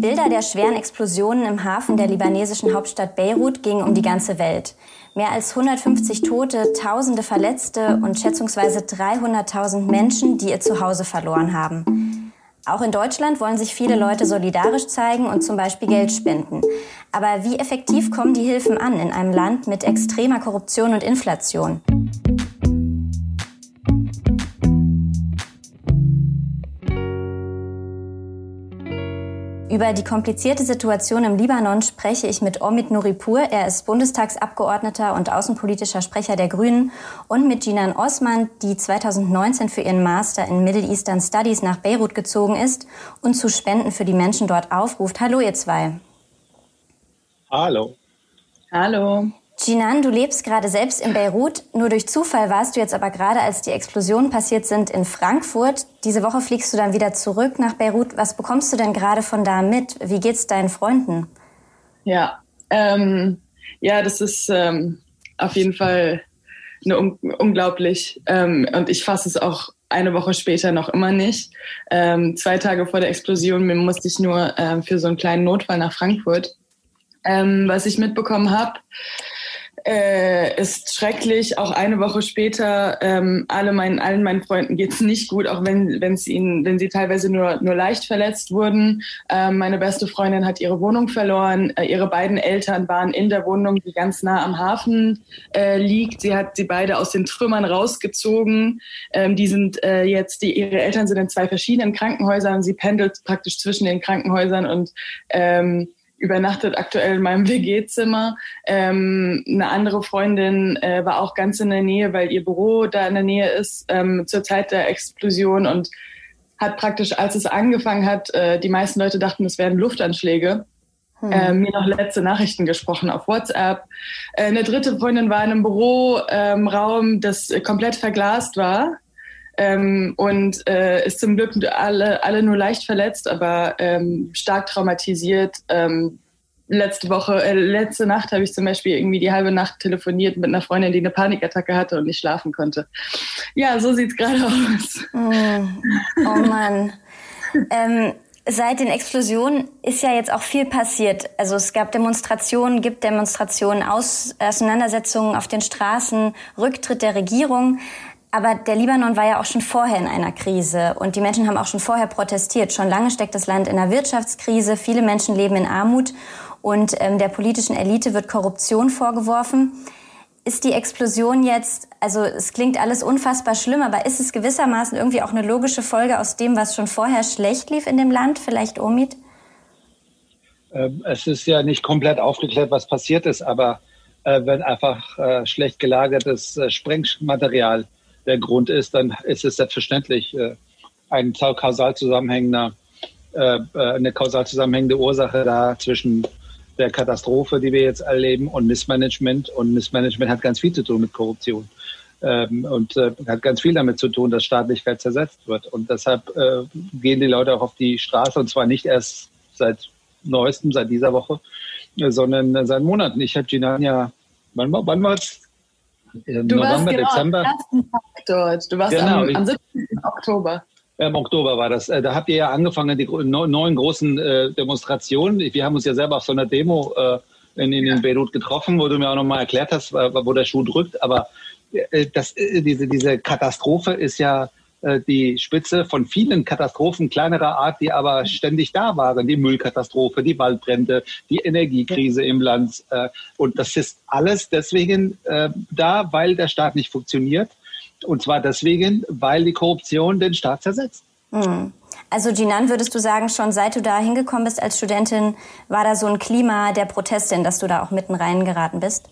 Bilder der schweren Explosionen im Hafen der libanesischen Hauptstadt Beirut gingen um die ganze Welt. Mehr als 150 Tote, Tausende Verletzte und schätzungsweise 300.000 Menschen, die ihr Zuhause verloren haben. Auch in Deutschland wollen sich viele Leute solidarisch zeigen und zum Beispiel Geld spenden. Aber wie effektiv kommen die Hilfen an in einem Land mit extremer Korruption und Inflation? Über die komplizierte Situation im Libanon spreche ich mit Omid Nouripur. Er ist Bundestagsabgeordneter und außenpolitischer Sprecher der Grünen und mit Jinan Osman, die 2019 für ihren Master in Middle Eastern Studies nach Beirut gezogen ist und zu Spenden für die Menschen dort aufruft. Hallo ihr zwei. Hallo. Hallo. Jinan, du lebst gerade selbst in Beirut. Nur durch Zufall warst du jetzt aber gerade, als die Explosionen passiert sind, in Frankfurt. Diese Woche fliegst du dann wieder zurück nach Beirut. Was bekommst du denn gerade von da mit? Wie geht's deinen Freunden? Ja, ähm, ja, das ist ähm, auf jeden Fall eine, un unglaublich. Ähm, und ich fasse es auch eine Woche später noch immer nicht. Ähm, zwei Tage vor der Explosion musste ich nur ähm, für so einen kleinen Notfall nach Frankfurt. Ähm, was ich mitbekommen habe, äh, ist schrecklich. Auch eine Woche später, ähm, alle meinen, allen meinen Freunden geht's nicht gut, auch wenn, wenn, sie ihnen, wenn sie teilweise nur, nur leicht verletzt wurden. Ähm, meine beste Freundin hat ihre Wohnung verloren. Äh, ihre beiden Eltern waren in der Wohnung, die ganz nah am Hafen äh, liegt. Sie hat sie beide aus den Trümmern rausgezogen. Ähm, die sind äh, jetzt, die, ihre Eltern sind in zwei verschiedenen Krankenhäusern. Sie pendelt praktisch zwischen den Krankenhäusern und ähm, übernachtet aktuell in meinem WG-Zimmer. Ähm, eine andere Freundin äh, war auch ganz in der Nähe, weil ihr Büro da in der Nähe ist ähm, zur Zeit der Explosion und hat praktisch, als es angefangen hat, äh, die meisten Leute dachten, es wären Luftanschläge. Hm. Äh, mir noch letzte Nachrichten gesprochen auf WhatsApp. Äh, eine dritte Freundin war in einem Büroraum, ähm, das komplett verglast war ähm, und äh, ist zum Glück alle, alle nur leicht verletzt, aber ähm, stark traumatisiert. Ähm, letzte Woche, äh, letzte Nacht habe ich zum Beispiel irgendwie die halbe Nacht telefoniert mit einer Freundin, die eine Panikattacke hatte und nicht schlafen konnte. Ja, so sieht's gerade aus. Oh, oh Mann. ähm, seit den Explosionen ist ja jetzt auch viel passiert. Also es gab Demonstrationen, gibt Demonstrationen, Aus Auseinandersetzungen auf den Straßen, Rücktritt der Regierung. Aber der Libanon war ja auch schon vorher in einer Krise und die Menschen haben auch schon vorher protestiert. Schon lange steckt das Land in einer Wirtschaftskrise. Viele Menschen leben in Armut und ähm, der politischen Elite wird Korruption vorgeworfen. Ist die Explosion jetzt, also es klingt alles unfassbar schlimm, aber ist es gewissermaßen irgendwie auch eine logische Folge aus dem, was schon vorher schlecht lief in dem Land? Vielleicht Omid? Ähm, es ist ja nicht komplett aufgeklärt, was passiert ist, aber äh, wenn einfach äh, schlecht gelagertes äh, Sprengmaterial der Grund ist, dann ist es selbstverständlich äh, ein kausal zusammenhängender, äh, äh, eine kausal zusammenhängende Ursache da zwischen der Katastrophe, die wir jetzt erleben, und Missmanagement. Und Missmanagement hat ganz viel zu tun mit Korruption. Ähm, und äh, hat ganz viel damit zu tun, dass Staatlichkeit zersetzt wird. Und deshalb äh, gehen die Leute auch auf die Straße und zwar nicht erst seit neuestem, seit dieser Woche, äh, sondern seit Monaten. Ich habe Jinan ja, wann, wann war es? Im du November, warst genau Dezember. Am ersten Tag dort. Du warst genau, am, am 17. Oktober. Im Oktober war das. Äh, da habt ihr ja angefangen, die neuen großen äh, Demonstrationen. Wir haben uns ja selber auf so einer Demo äh, in, in, in Beirut getroffen, wo du mir auch nochmal erklärt hast, wo der Schuh drückt. Aber das, diese, diese Katastrophe ist ja die Spitze von vielen Katastrophen kleinerer Art, die aber ständig da waren. Die Müllkatastrophe, die Waldbrände, die Energiekrise im Land. Äh, und das ist alles deswegen äh, da, weil der Staat nicht funktioniert. Und zwar deswegen, weil die Korruption den Staat zersetzt. Hm. Also Jinan, würdest du sagen, schon seit du da hingekommen bist als Studentin, war da so ein Klima der Proteste, in das du da auch mitten reingeraten bist?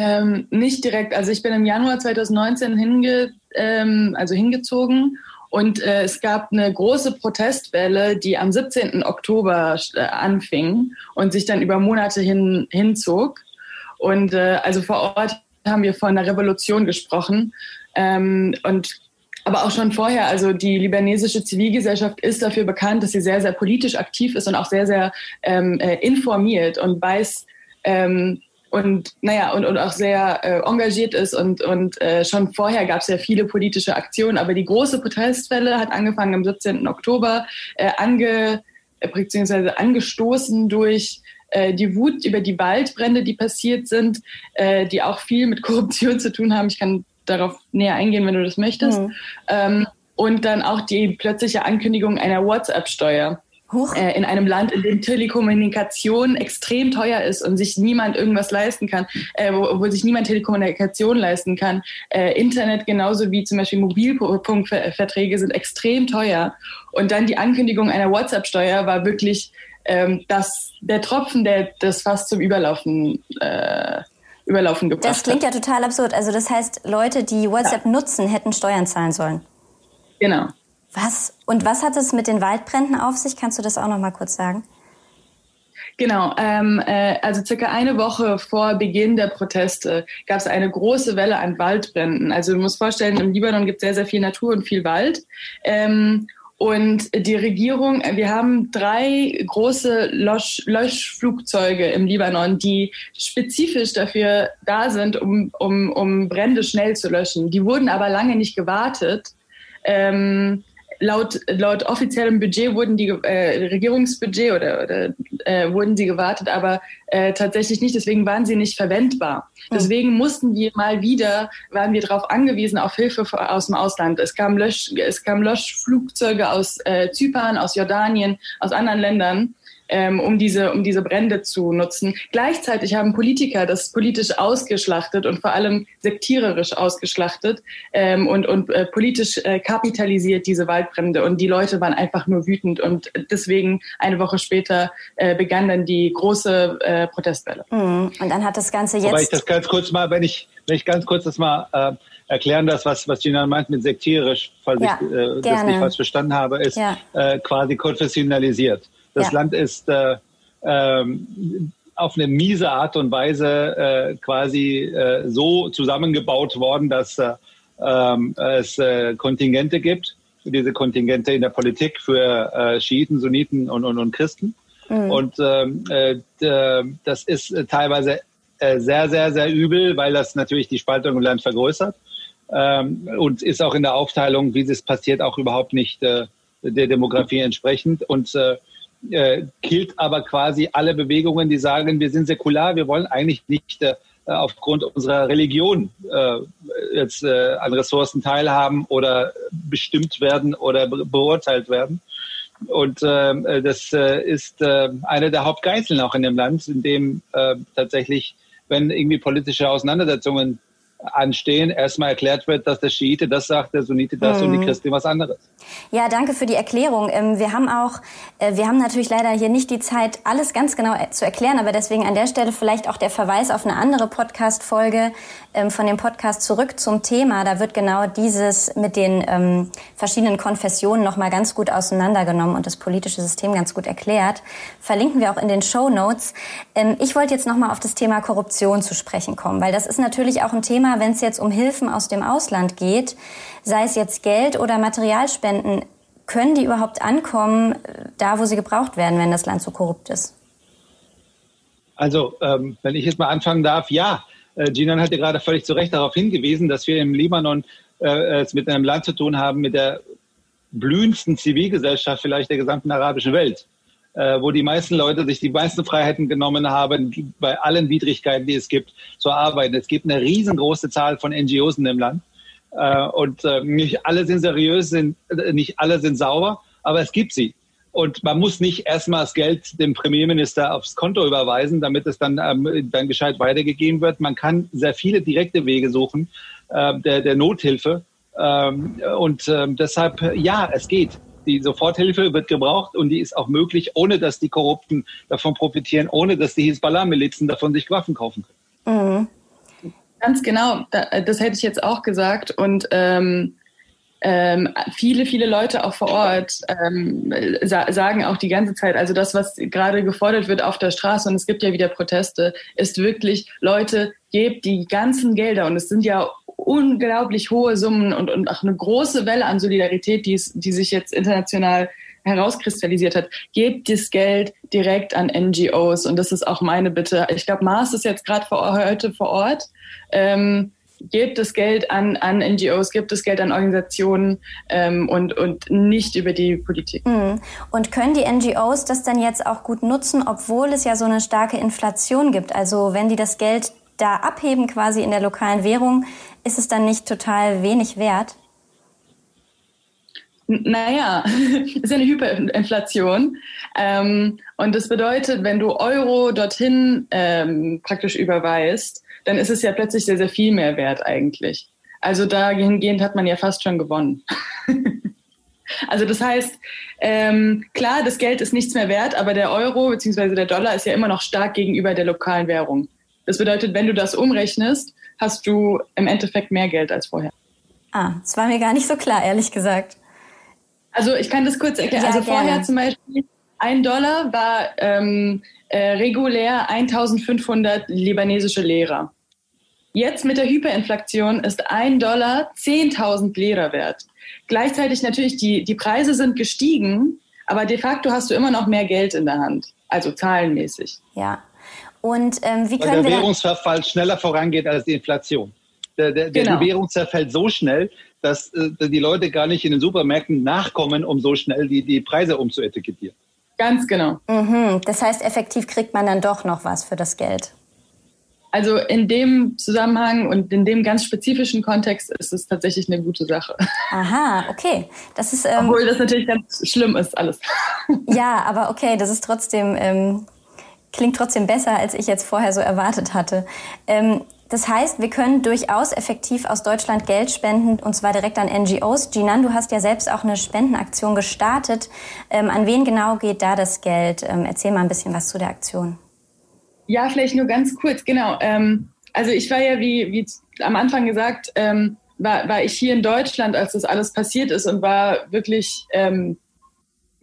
Ähm, nicht direkt. Also ich bin im Januar 2019 hinge, ähm, also hingezogen und äh, es gab eine große Protestwelle, die am 17. Oktober äh, anfing und sich dann über Monate hin, hinzog. Und äh, also vor Ort haben wir von einer Revolution gesprochen. Ähm, und aber auch schon vorher, also die libanesische Zivilgesellschaft ist dafür bekannt, dass sie sehr, sehr politisch aktiv ist und auch sehr, sehr ähm, äh, informiert und weiß, ähm, und naja und, und auch sehr äh, engagiert ist und und äh, schon vorher gab es ja viele politische Aktionen, aber die große Protestwelle hat angefangen am 17. Oktober, äh, ange äh, beziehungsweise angestoßen durch äh, die Wut über die Waldbrände, die passiert sind, äh, die auch viel mit Korruption zu tun haben. Ich kann darauf näher eingehen, wenn du das möchtest. Mhm. Ähm, und dann auch die plötzliche Ankündigung einer WhatsApp-Steuer. Äh, in einem Land, in dem Telekommunikation extrem teuer ist und sich niemand irgendwas leisten kann, äh, wo, wo, sich niemand Telekommunikation leisten kann. Äh, Internet genauso wie zum Beispiel Mobilfunkverträge sind extrem teuer. Und dann die Ankündigung einer WhatsApp-Steuer war wirklich ähm, das, der Tropfen, der das fast zum Überlaufen äh, Überlaufen gebracht Das klingt ja total absurd. Also das heißt, Leute, die WhatsApp ja. nutzen, hätten Steuern zahlen sollen. Genau. Was? Und was hat es mit den Waldbränden auf sich? Kannst du das auch noch mal kurz sagen? Genau, ähm, äh, also circa eine Woche vor Beginn der Proteste gab es eine große Welle an Waldbränden. Also du musst vorstellen, im Libanon gibt es sehr, sehr viel Natur und viel Wald. Ähm, und die Regierung, wir haben drei große Lösch Löschflugzeuge im Libanon, die spezifisch dafür da sind, um, um, um Brände schnell zu löschen. Die wurden aber lange nicht gewartet. Ähm, laut, laut offiziellem Budget wurden die äh, Regierungsbudget oder, oder äh, wurden sie gewartet, aber äh, tatsächlich nicht. Deswegen waren sie nicht verwendbar. Hm. Deswegen mussten wir mal wieder, waren wir darauf angewiesen auf Hilfe aus dem Ausland. Es kam Lösch, es kam Löschflugzeuge aus äh, Zypern, aus Jordanien, aus anderen Ländern ähm, um, diese, um diese Brände zu nutzen. Gleichzeitig haben Politiker das politisch ausgeschlachtet und vor allem sektiererisch ausgeschlachtet ähm, und, und äh, politisch äh, kapitalisiert diese Waldbrände. Und die Leute waren einfach nur wütend. Und deswegen eine Woche später äh, begann dann die große äh, Protestwelle. Mhm. Und dann hat das Ganze jetzt. Aber ich das ganz kurz mal, wenn ich, wenn ich ganz kurz das mal äh, erklären das, was, was Gina meint mit sektierisch, falls ja, ich äh, das nicht falsch verstanden habe, ist ja. äh, quasi konfessionalisiert. Das ja. Land ist äh, ähm, auf eine miese Art und Weise äh, quasi äh, so zusammengebaut worden, dass äh, ähm, es äh, Kontingente gibt, diese Kontingente in der Politik für äh, Schiiten, Sunniten und, und, und Christen. Mhm. Und ähm, äh, das ist teilweise sehr, sehr, sehr übel, weil das natürlich die Spaltung im Land vergrößert ähm, und ist auch in der Aufteilung, wie es passiert, auch überhaupt nicht der Demografie entsprechend. Und äh, äh, killt aber quasi alle Bewegungen, die sagen, wir sind säkular, wir wollen eigentlich nicht äh, aufgrund unserer Religion äh, jetzt äh, an Ressourcen teilhaben oder bestimmt werden oder be beurteilt werden. Und äh, das äh, ist äh, eine der Hauptgeißeln auch in dem Land, in dem äh, tatsächlich, wenn irgendwie politische Auseinandersetzungen anstehen, erstmal erklärt wird, dass der Schiite das sagt, der Sunnite das mhm. und die mhm. Christin was anderes. Ja, danke für die Erklärung. Ähm, wir haben auch, äh, wir haben natürlich leider hier nicht die Zeit, alles ganz genau äh, zu erklären, aber deswegen an der Stelle vielleicht auch der Verweis auf eine andere Podcast-Folge ähm, von dem Podcast zurück zum Thema. Da wird genau dieses mit den ähm, verschiedenen Konfessionen nochmal ganz gut auseinandergenommen und das politische System ganz gut erklärt. Verlinken wir auch in den Show Notes. Ich wollte jetzt nochmal auf das Thema Korruption zu sprechen kommen, weil das ist natürlich auch ein Thema, wenn es jetzt um Hilfen aus dem Ausland geht, sei es jetzt Geld oder Materialspenden, können die überhaupt ankommen, da wo sie gebraucht werden, wenn das Land so korrupt ist? Also, ähm, wenn ich jetzt mal anfangen darf, ja, äh, Jinan hatte gerade völlig zu Recht darauf hingewiesen, dass wir im Libanon äh, es mit einem Land zu tun haben, mit der blühendsten Zivilgesellschaft vielleicht der gesamten arabischen Welt, äh, wo die meisten Leute sich die meisten Freiheiten genommen haben, bei allen Widrigkeiten, die es gibt, zu arbeiten. Es gibt eine riesengroße Zahl von NGOs in dem Land. Äh, und äh, nicht alle sind seriös, sind, äh, nicht alle sind sauber, aber es gibt sie. Und man muss nicht erstmal das Geld dem Premierminister aufs Konto überweisen, damit es dann, ähm, dann gescheit weitergegeben wird. Man kann sehr viele direkte Wege suchen äh, der, der Nothilfe. Ähm, und ähm, deshalb, ja, es geht. Die Soforthilfe wird gebraucht und die ist auch möglich, ohne dass die Korrupten davon profitieren, ohne dass die Hisbollah-Milizen davon sich Waffen kaufen können. Mhm. Ganz genau, das hätte ich jetzt auch gesagt. Und ähm, ähm, viele, viele Leute auch vor Ort ähm, sa sagen auch die ganze Zeit, also das, was gerade gefordert wird auf der Straße, und es gibt ja wieder Proteste, ist wirklich, Leute, gebt die ganzen Gelder, und es sind ja unglaublich hohe Summen und, und auch eine große Welle an Solidarität, die, die sich jetzt international herauskristallisiert hat, gebt das Geld direkt an NGOs. Und das ist auch meine Bitte. Ich glaube, Mars ist jetzt gerade heute vor Ort. Ähm, gebt das Geld an, an NGOs, gebt das Geld an Organisationen ähm, und, und nicht über die Politik. Mhm. Und können die NGOs das dann jetzt auch gut nutzen, obwohl es ja so eine starke Inflation gibt? Also wenn die das Geld da abheben quasi in der lokalen Währung, ist es dann nicht total wenig wert? Naja, es ist ja eine Hyperinflation. Ähm, und das bedeutet, wenn du Euro dorthin ähm, praktisch überweist, dann ist es ja plötzlich sehr, sehr viel mehr wert eigentlich. Also dahingehend hat man ja fast schon gewonnen. also das heißt, ähm, klar, das Geld ist nichts mehr wert, aber der Euro bzw. der Dollar ist ja immer noch stark gegenüber der lokalen Währung. Das bedeutet, wenn du das umrechnest, hast du im Endeffekt mehr Geld als vorher. Ah, das war mir gar nicht so klar, ehrlich gesagt. Also ich kann das kurz erklären. Ja, also gerne. vorher zum Beispiel ein Dollar war ähm, äh, regulär 1500 libanesische Lehrer. Jetzt mit der Hyperinflation ist ein Dollar 10.000 Lira wert. Gleichzeitig natürlich, die, die Preise sind gestiegen, aber de facto hast du immer noch mehr Geld in der Hand, also zahlenmäßig. Ja. Und ähm, wie Weil können der Währungsverfall schneller vorangeht als die Inflation. Der, der, genau. der Währung zerfällt so schnell, dass äh, die Leute gar nicht in den Supermärkten nachkommen, um so schnell die, die Preise umzuetikettieren. Ganz genau. Mhm. Das heißt, effektiv kriegt man dann doch noch was für das Geld. Also in dem Zusammenhang und in dem ganz spezifischen Kontext ist es tatsächlich eine gute Sache. Aha, okay. Das ist, ähm, Obwohl das natürlich ganz schlimm ist, alles. Ja, aber okay, das ist trotzdem, ähm, klingt trotzdem besser, als ich jetzt vorher so erwartet hatte. Ähm, das heißt, wir können durchaus effektiv aus Deutschland Geld spenden, und zwar direkt an NGOs. Jinan, du hast ja selbst auch eine Spendenaktion gestartet. Ähm, an wen genau geht da das Geld? Ähm, erzähl mal ein bisschen was zu der Aktion. Ja, vielleicht nur ganz kurz, genau. Ähm, also ich war ja, wie, wie am Anfang gesagt, ähm, war, war ich hier in Deutschland, als das alles passiert ist und war wirklich ähm,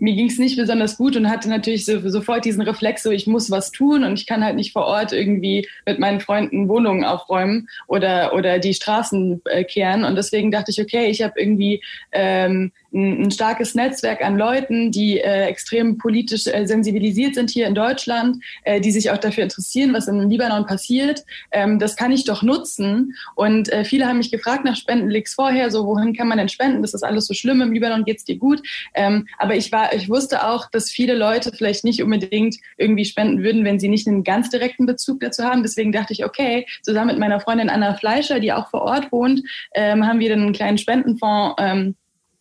mir ging es nicht besonders gut und hatte natürlich so, sofort diesen Reflex, so ich muss was tun und ich kann halt nicht vor Ort irgendwie mit meinen Freunden Wohnungen aufräumen oder, oder die Straßen äh, kehren. Und deswegen dachte ich, okay, ich habe irgendwie ähm, ein, ein, starkes Netzwerk an Leuten, die äh, extrem politisch äh, sensibilisiert sind hier in Deutschland, äh, die sich auch dafür interessieren, was im Libanon passiert. Ähm, das kann ich doch nutzen. Und äh, viele haben mich gefragt nach Spendenlinks vorher, so wohin kann man denn spenden? Das ist alles so schlimm, im Libanon geht's dir gut. Ähm, aber ich war ich wusste auch, dass viele Leute vielleicht nicht unbedingt irgendwie spenden würden, wenn sie nicht einen ganz direkten Bezug dazu haben. Deswegen dachte ich, okay, zusammen mit meiner Freundin Anna Fleischer, die auch vor Ort wohnt, ähm, haben wir dann einen kleinen Spendenfonds ähm,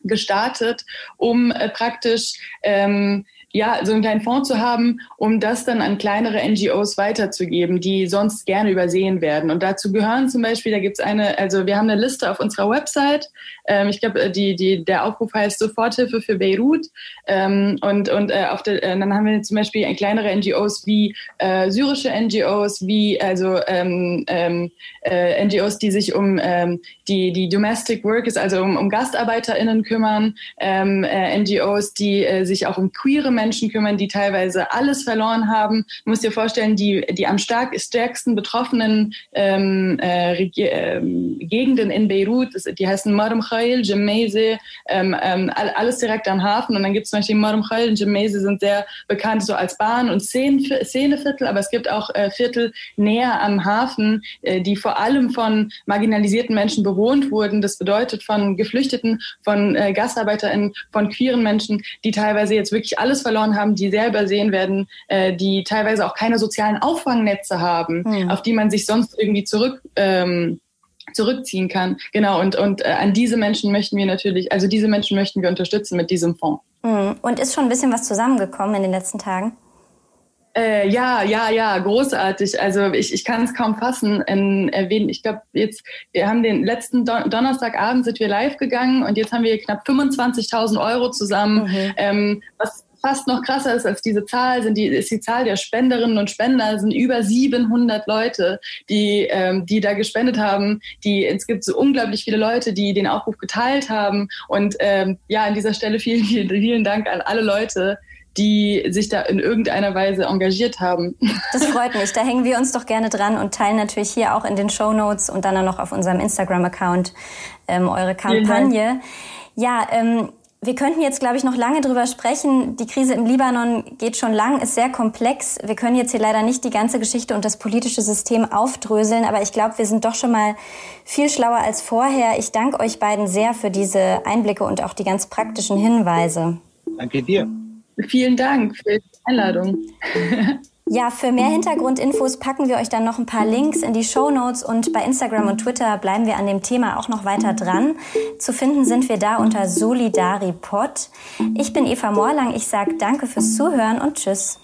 gestartet, um äh, praktisch ähm, ja, so einen kleinen Fonds zu haben, um das dann an kleinere NGOs weiterzugeben, die sonst gerne übersehen werden. Und dazu gehören zum Beispiel, da gibt's eine, also wir haben eine Liste auf unserer Website. Ähm, ich glaube, die, die, der Aufruf heißt Soforthilfe für Beirut. Ähm, und und äh, auf der, äh, dann haben wir zum Beispiel kleinere NGOs wie äh, syrische NGOs, wie also ähm, ähm, äh, NGOs, die sich um ähm, die, die Domestic Workers, also um, um GastarbeiterInnen kümmern, ähm, äh, NGOs, die äh, sich auch um queere Menschen Menschen kümmern, die teilweise alles verloren haben. Du musst dir vorstellen, die, die am stärksten betroffenen ähm, äh, äh, Gegenden in Beirut, die heißen Marum Khail, Jemese, ähm, ähm, alles direkt am Hafen. Und dann gibt es zum Beispiel Marum Khail und Jemese sind sehr bekannt so als Bahn- und Szeneviertel, aber es gibt auch äh, Viertel näher am Hafen, äh, die vor allem von marginalisierten Menschen bewohnt wurden. Das bedeutet von Geflüchteten, von äh, GastarbeiterInnen, von queeren Menschen, die teilweise jetzt wirklich alles verloren verloren haben, die sehr übersehen werden, äh, die teilweise auch keine sozialen Auffangnetze haben, mhm. auf die man sich sonst irgendwie zurück ähm, zurückziehen kann. Genau, und, und äh, an diese Menschen möchten wir natürlich, also diese Menschen möchten wir unterstützen mit diesem Fonds. Mhm. Und ist schon ein bisschen was zusammengekommen in den letzten Tagen? Äh, ja, ja, ja, großartig. Also ich, ich kann es kaum fassen in erwähnen. Ich glaube, jetzt, wir haben den letzten Don Donnerstagabend sind wir live gegangen und jetzt haben wir knapp 25.000 Euro zusammen, mhm. ähm, was fast noch krasser ist als diese Zahl, sind die, ist die Zahl der Spenderinnen und Spender, das sind über 700 Leute, die, ähm, die da gespendet haben. Die, es gibt so unglaublich viele Leute, die den Aufruf geteilt haben. Und ähm, ja, an dieser Stelle vielen, vielen, vielen Dank an alle Leute, die sich da in irgendeiner Weise engagiert haben. Das freut mich. Da hängen wir uns doch gerne dran und teilen natürlich hier auch in den Show Notes und dann auch noch auf unserem Instagram-Account ähm, eure Kampagne. Ja, ähm, wir könnten jetzt, glaube ich, noch lange drüber sprechen. Die Krise im Libanon geht schon lang, ist sehr komplex. Wir können jetzt hier leider nicht die ganze Geschichte und das politische System aufdröseln, aber ich glaube, wir sind doch schon mal viel schlauer als vorher. Ich danke euch beiden sehr für diese Einblicke und auch die ganz praktischen Hinweise. Danke dir. Vielen Dank für die Einladung. Ja, für mehr Hintergrundinfos packen wir euch dann noch ein paar Links in die Show Notes und bei Instagram und Twitter bleiben wir an dem Thema auch noch weiter dran. Zu finden sind wir da unter SolidariPod. Ich bin Eva Morlang. Ich sage danke fürs Zuhören und tschüss.